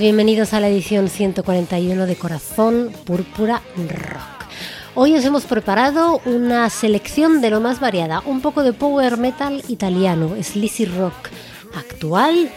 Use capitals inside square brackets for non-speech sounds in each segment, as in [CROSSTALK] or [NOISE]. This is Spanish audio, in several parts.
bienvenidos a la edición 141 de Corazón Púrpura Rock. Hoy os hemos preparado una selección de lo más variada, un poco de power metal italiano, sleazy rock actual,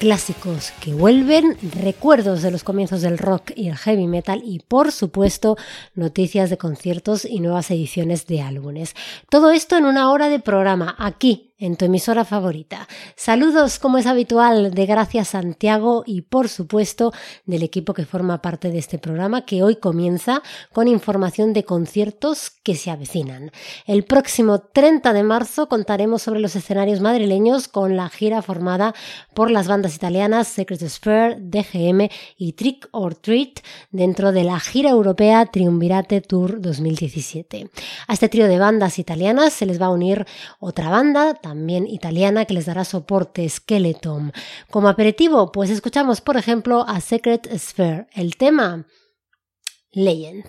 clásicos que vuelven, recuerdos de los comienzos del rock y el heavy metal y por supuesto noticias de conciertos y nuevas ediciones de álbumes. Todo esto en una hora de programa aquí en tu emisora favorita. Saludos, como es habitual, de Gracias Santiago y, por supuesto, del equipo que forma parte de este programa que hoy comienza con información de conciertos que se avecinan. El próximo 30 de marzo contaremos sobre los escenarios madrileños con la gira formada por las bandas italianas Secret Sphere, DGM y Trick or Treat dentro de la gira europea Triunvirate Tour 2017. A este trío de bandas italianas se les va a unir otra banda, también italiana, que les dará soporte Skeleton. Como aperitivo, pues escuchamos, por ejemplo, a Secret Sphere, el tema Legend.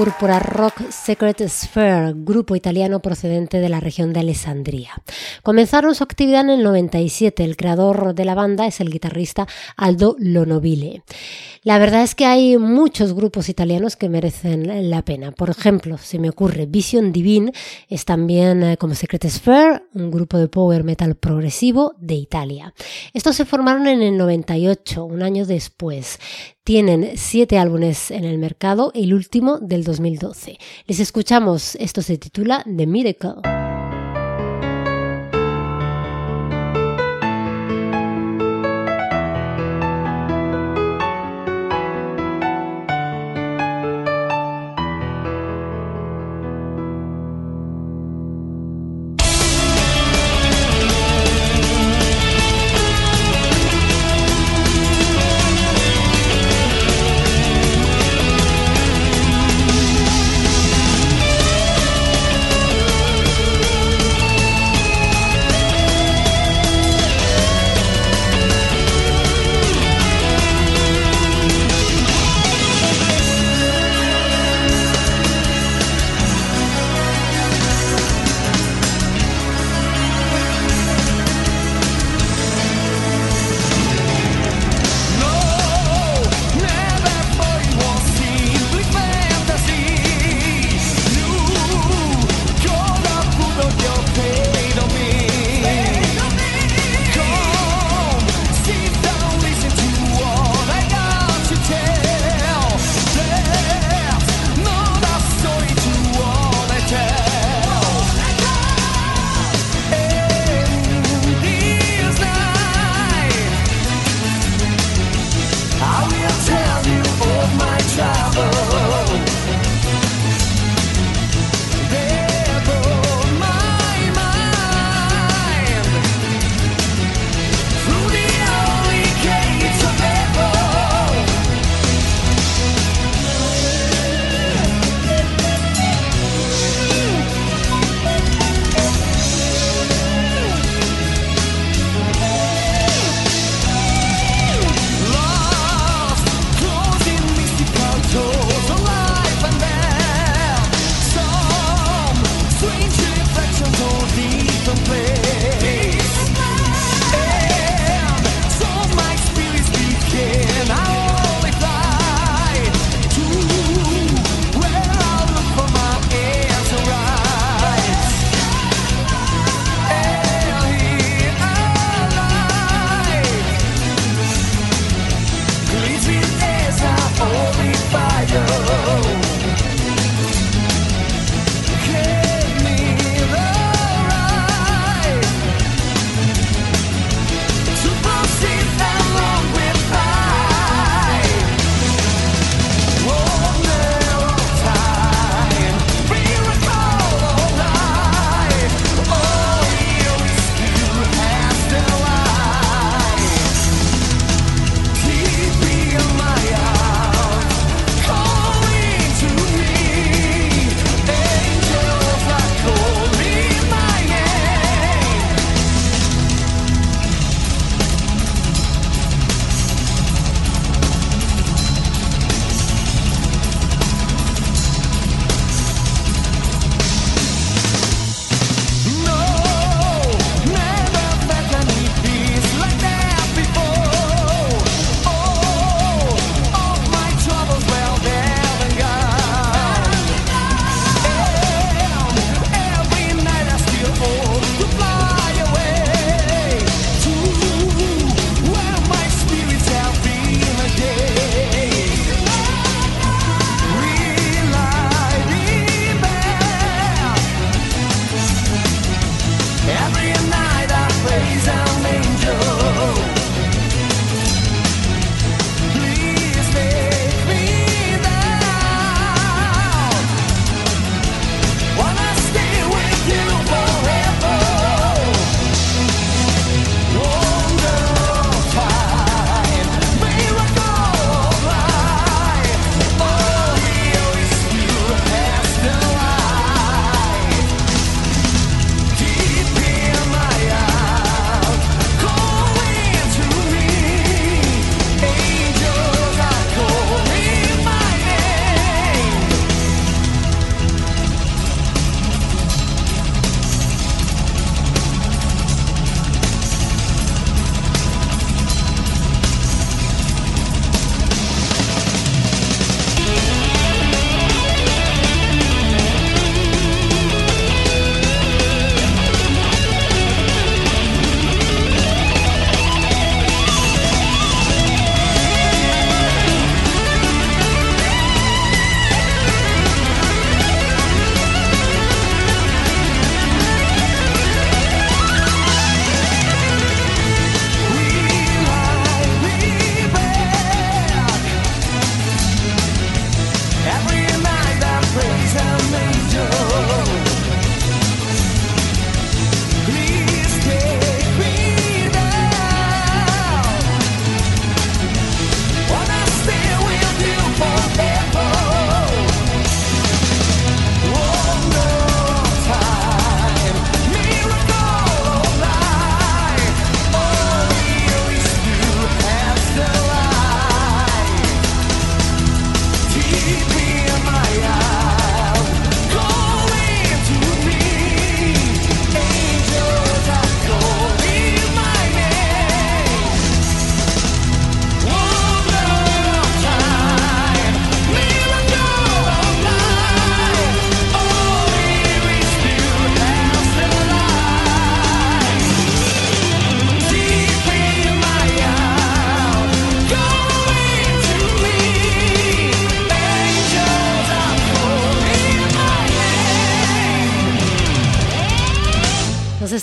Púrpura Rock Secret Sphere, grupo italiano procedente de la región de Alessandria. Comenzaron su actividad en el 97. El creador de la banda es el guitarrista Aldo Lonovile. La verdad es que hay muchos grupos italianos que merecen la pena. Por ejemplo, se me ocurre Vision Divine, es también eh, como Secret Sphere, un grupo de power metal progresivo de Italia. Estos se formaron en el 98, un año después. Tienen siete álbumes en el mercado, el último del 2012. Les escuchamos, esto se titula The Miracle.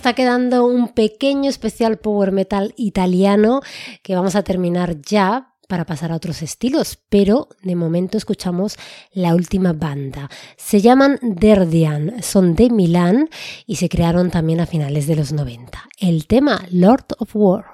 Está quedando un pequeño especial power metal italiano que vamos a terminar ya para pasar a otros estilos, pero de momento escuchamos la última banda. Se llaman Derdian, son de Milán y se crearon también a finales de los 90. El tema Lord of War.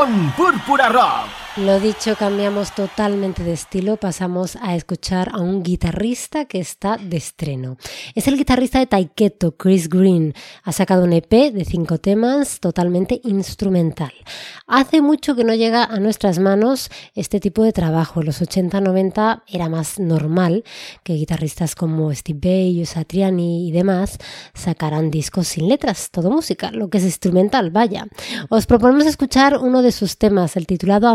Corazón Púrpura Rock. Lo dicho, cambiamos totalmente de estilo, pasamos a escuchar a un guitarrista que está de estreno. Es el guitarrista de Taiketo, Chris Green. Ha sacado un EP de cinco temas totalmente instrumental. Hace mucho que no llega a nuestras manos este tipo de trabajo. En los 80-90 era más normal que guitarristas como Steve Bay, Satriani y demás sacaran discos sin letras, todo música, lo que es instrumental, vaya. Os proponemos escuchar uno de sus temas, el titulado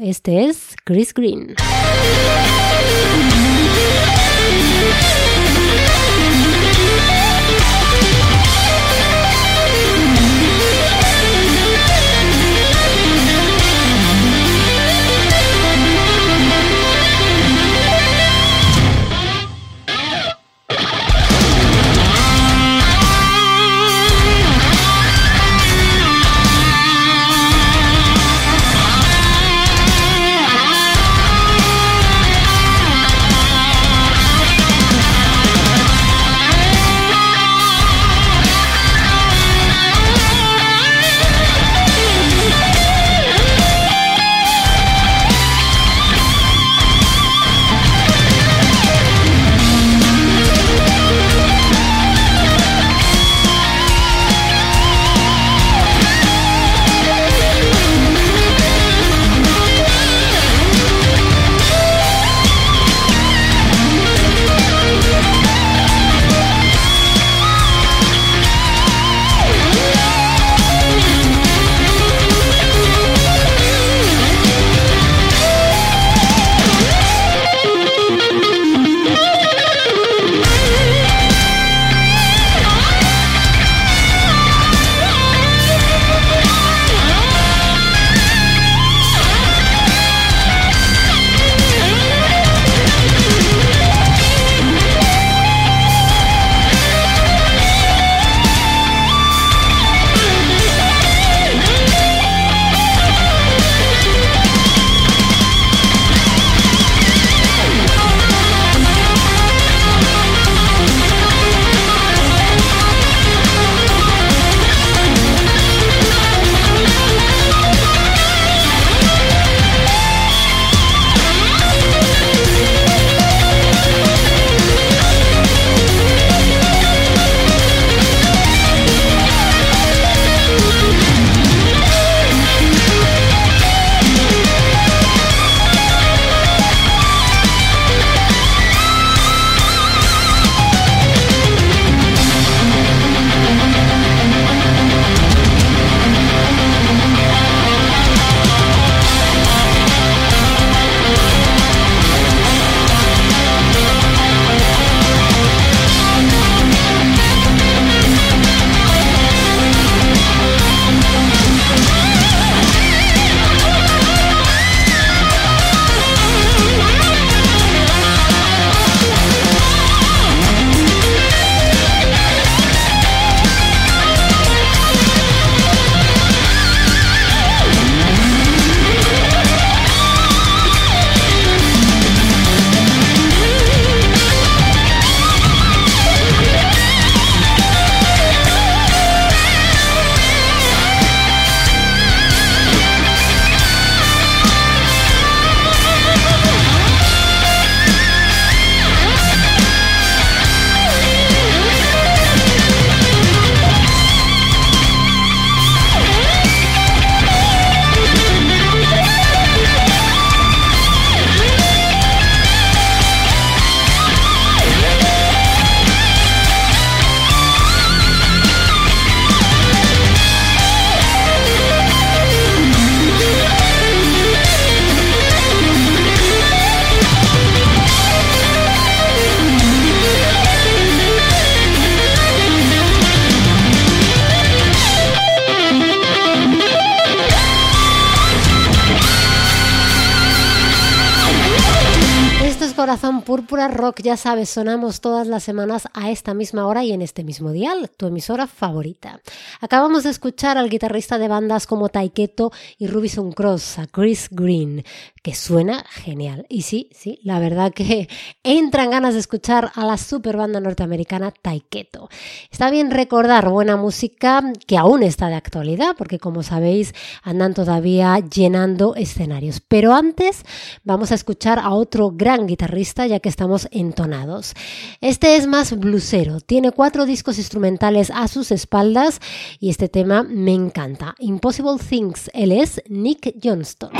Este es Chris Green. Rock, ya sabes, sonamos todas las semanas a esta misma hora y en este mismo dial, tu emisora favorita. Acabamos de escuchar al guitarrista de bandas como Taiketo y Rubison Cross, a Chris Green, que suena genial. Y sí, sí, la verdad que [LAUGHS] entran ganas de escuchar a la super banda norteamericana Taiketo. Está bien recordar buena música que aún está de actualidad, porque como sabéis, andan todavía llenando escenarios. Pero antes vamos a escuchar a otro gran guitarrista ya que estamos entonados. Este es más blusero, tiene cuatro discos instrumentales a sus espaldas y este tema me encanta. Impossible Things, él es Nick Johnston.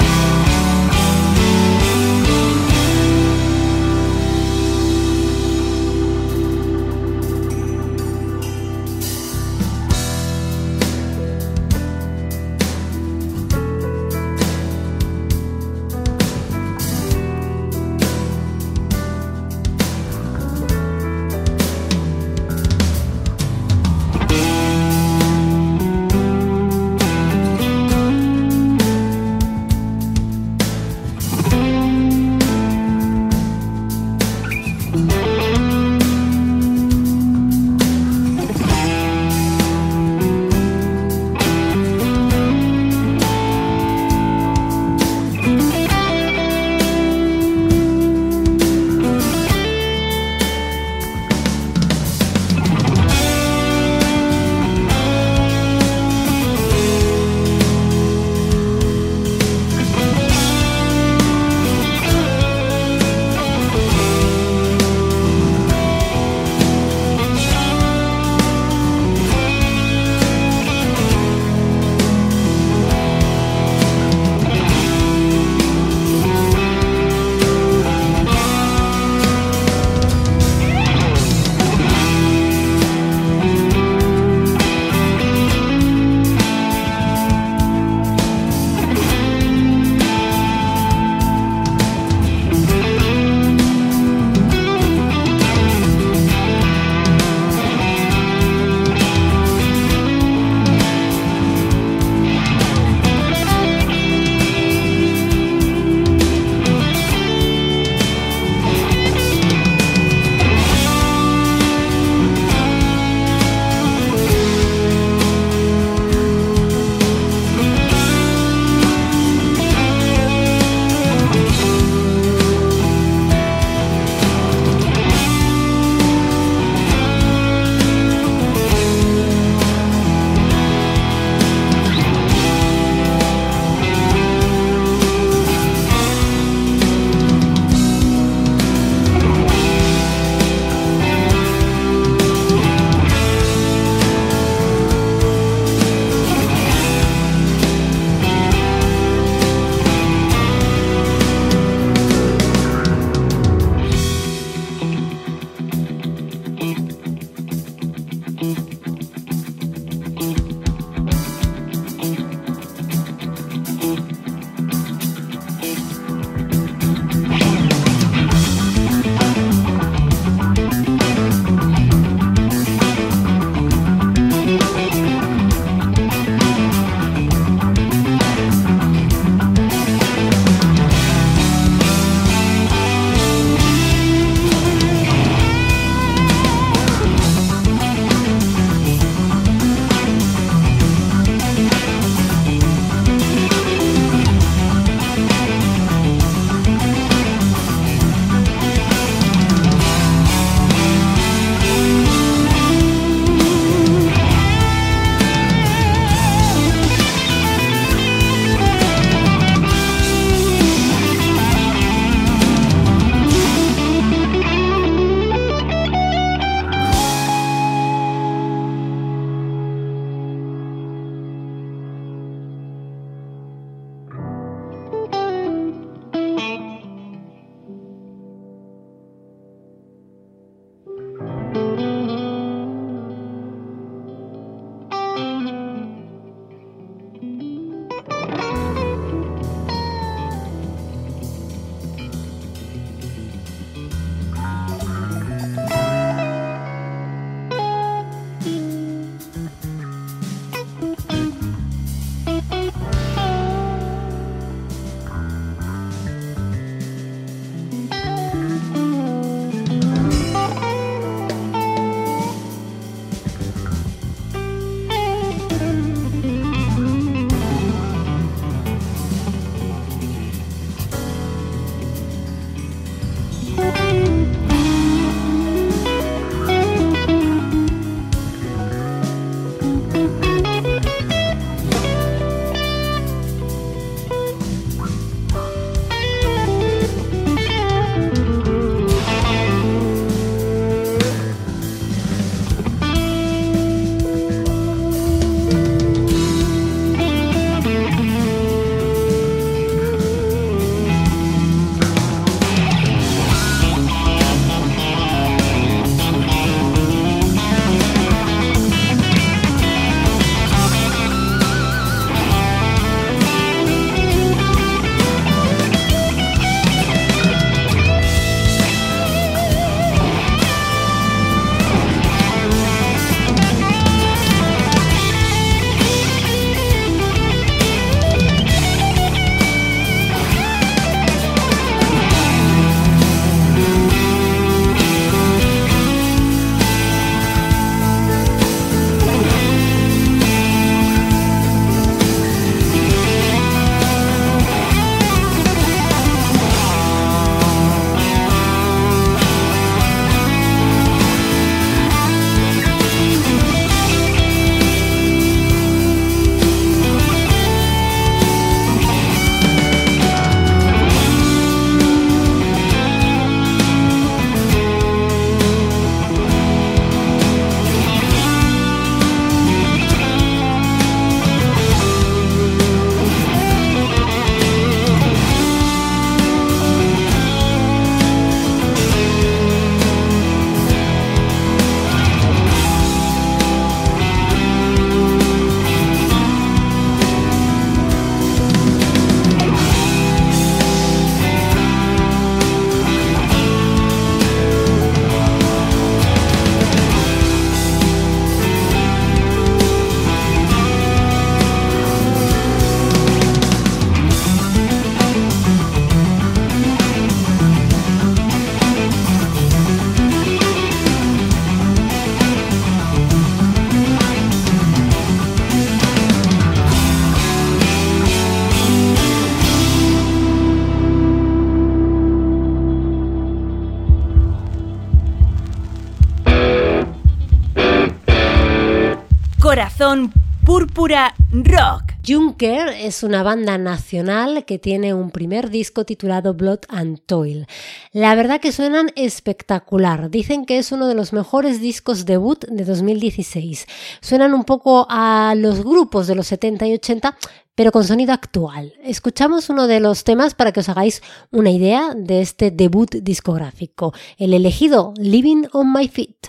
Rock. Junker es una banda nacional que tiene un primer disco titulado Blood and Toil. La verdad que suenan espectacular. Dicen que es uno de los mejores discos debut de 2016. Suenan un poco a los grupos de los 70 y 80, pero con sonido actual. Escuchamos uno de los temas para que os hagáis una idea de este debut discográfico. El elegido, Living on My Feet.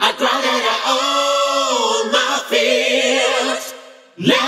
Never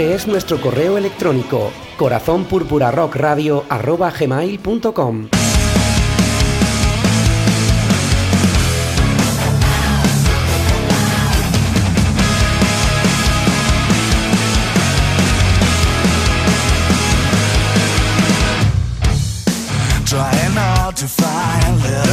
Este es nuestro correo electrónico corazonpurpurarockradio.com. Trying hard to find little.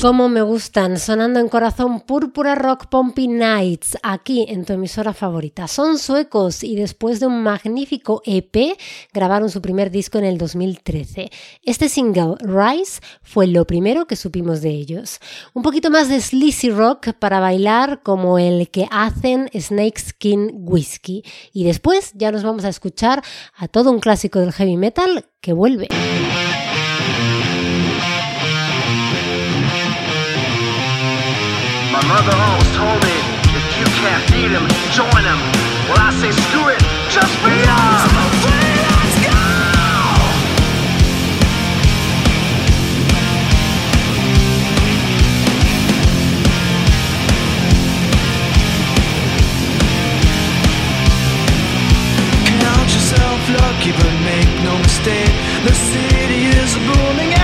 Cómo me gustan, sonando en corazón Púrpura Rock Pompey Nights, aquí en tu emisora favorita. Son suecos y después de un magnífico EP grabaron su primer disco en el 2013. Este single, Rise, fue lo primero que supimos de ellos. Un poquito más de sleazy rock para bailar como el que hacen Snake Skin Whiskey. Y después ya nos vamos a escuchar a todo un clásico del heavy metal que vuelve. My mother always told me, if you can't beat him, join him. Well, I say screw it, just be up! lucky, but make no mistake, the city is booming.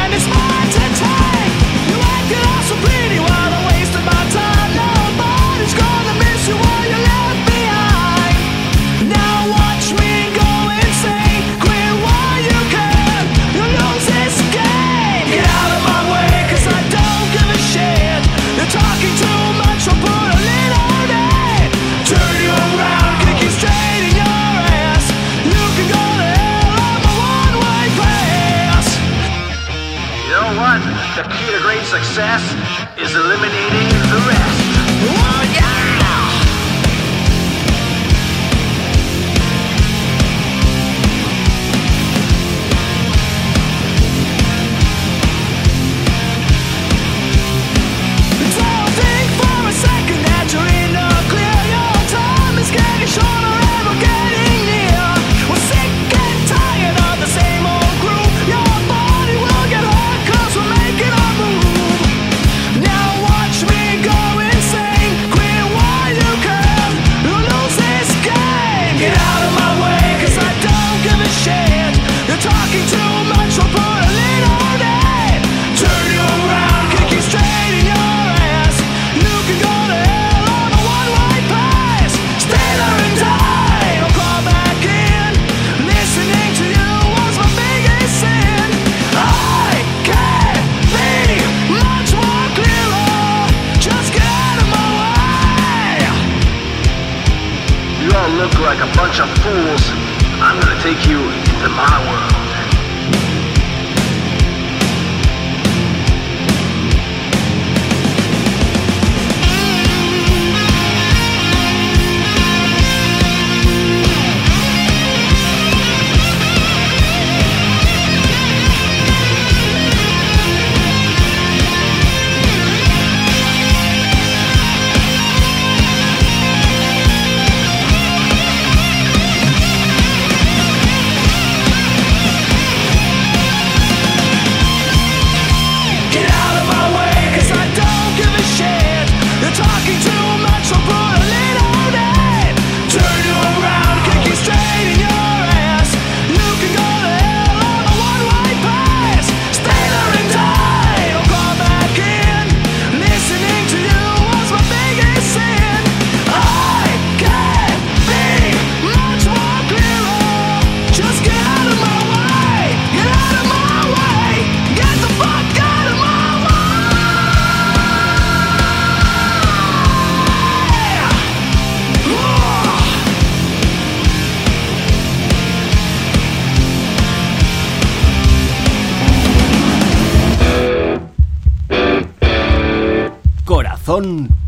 success is eliminating the rest.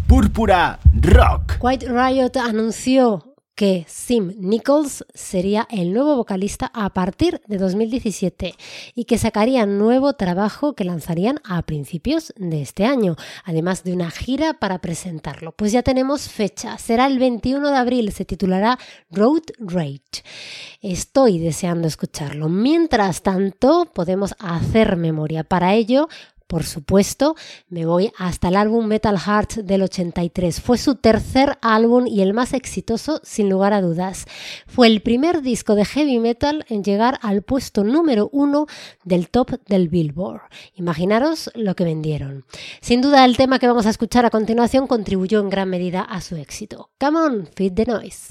púrpura rock. White Riot anunció que Sim Nichols sería el nuevo vocalista a partir de 2017 y que sacaría nuevo trabajo que lanzarían a principios de este año, además de una gira para presentarlo. Pues ya tenemos fecha, será el 21 de abril, se titulará Road Rage. Estoy deseando escucharlo. Mientras tanto, podemos hacer memoria. Para ello, por supuesto, me voy hasta el álbum Metal Heart del 83. Fue su tercer álbum y el más exitoso, sin lugar a dudas. Fue el primer disco de heavy metal en llegar al puesto número uno del top del Billboard. Imaginaros lo que vendieron. Sin duda, el tema que vamos a escuchar a continuación contribuyó en gran medida a su éxito. Come on, feed the noise.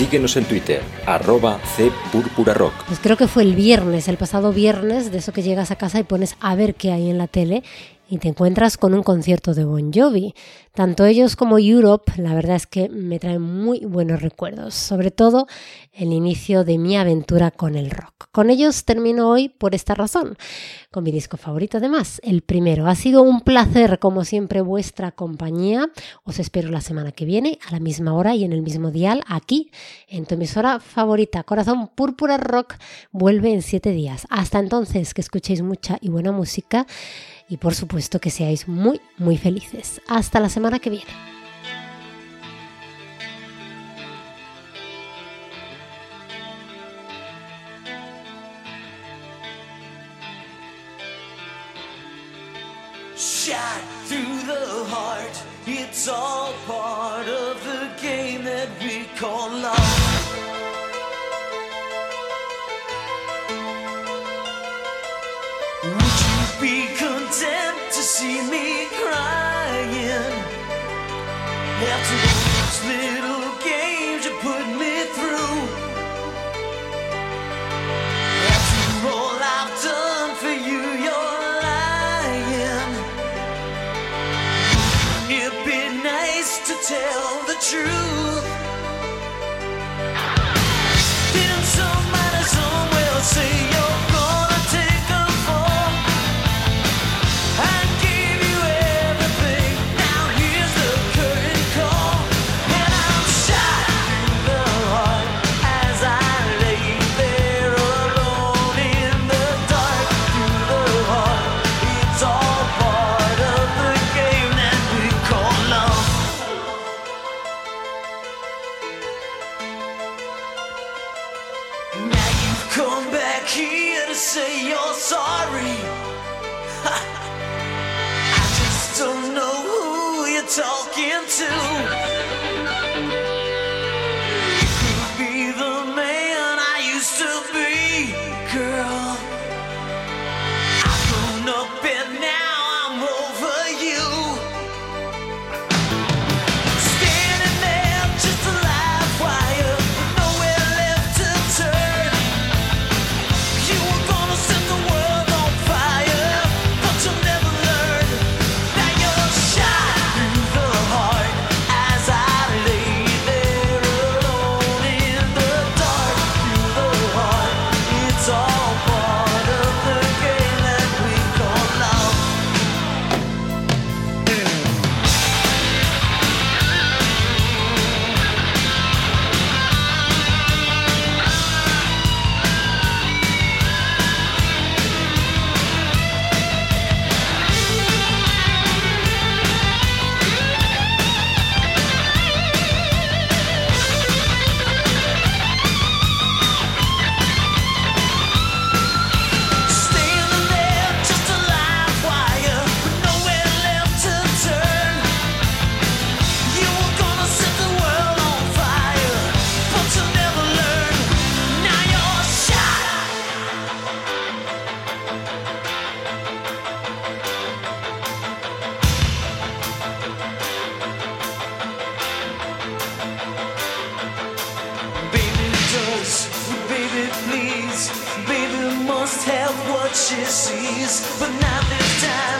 Síguenos en Twitter, arroba cpurpurarock. Pues creo que fue el viernes, el pasado viernes, de eso que llegas a casa y pones a ver qué hay en la tele y te encuentras con un concierto de Bon Jovi. Tanto ellos como Europe, la verdad es que me traen muy buenos recuerdos, sobre todo el inicio de mi aventura con el rock. Con ellos termino hoy por esta razón, con mi disco favorito además, el primero. Ha sido un placer, como siempre, vuestra compañía. Os espero la semana que viene, a la misma hora y en el mismo dial, aquí, en tu emisora favorita. Corazón Púrpura Rock vuelve en siete días. Hasta entonces, que escuchéis mucha y buena música y por supuesto que seáis muy, muy felices. Hasta la semana que viene. Shot through the heart. It's all part of the game that we call love. Content to see me crying after those little games you put me through? After all I've done for you, you're lying. It'd be nice to tell the truth. she sees, but not this time.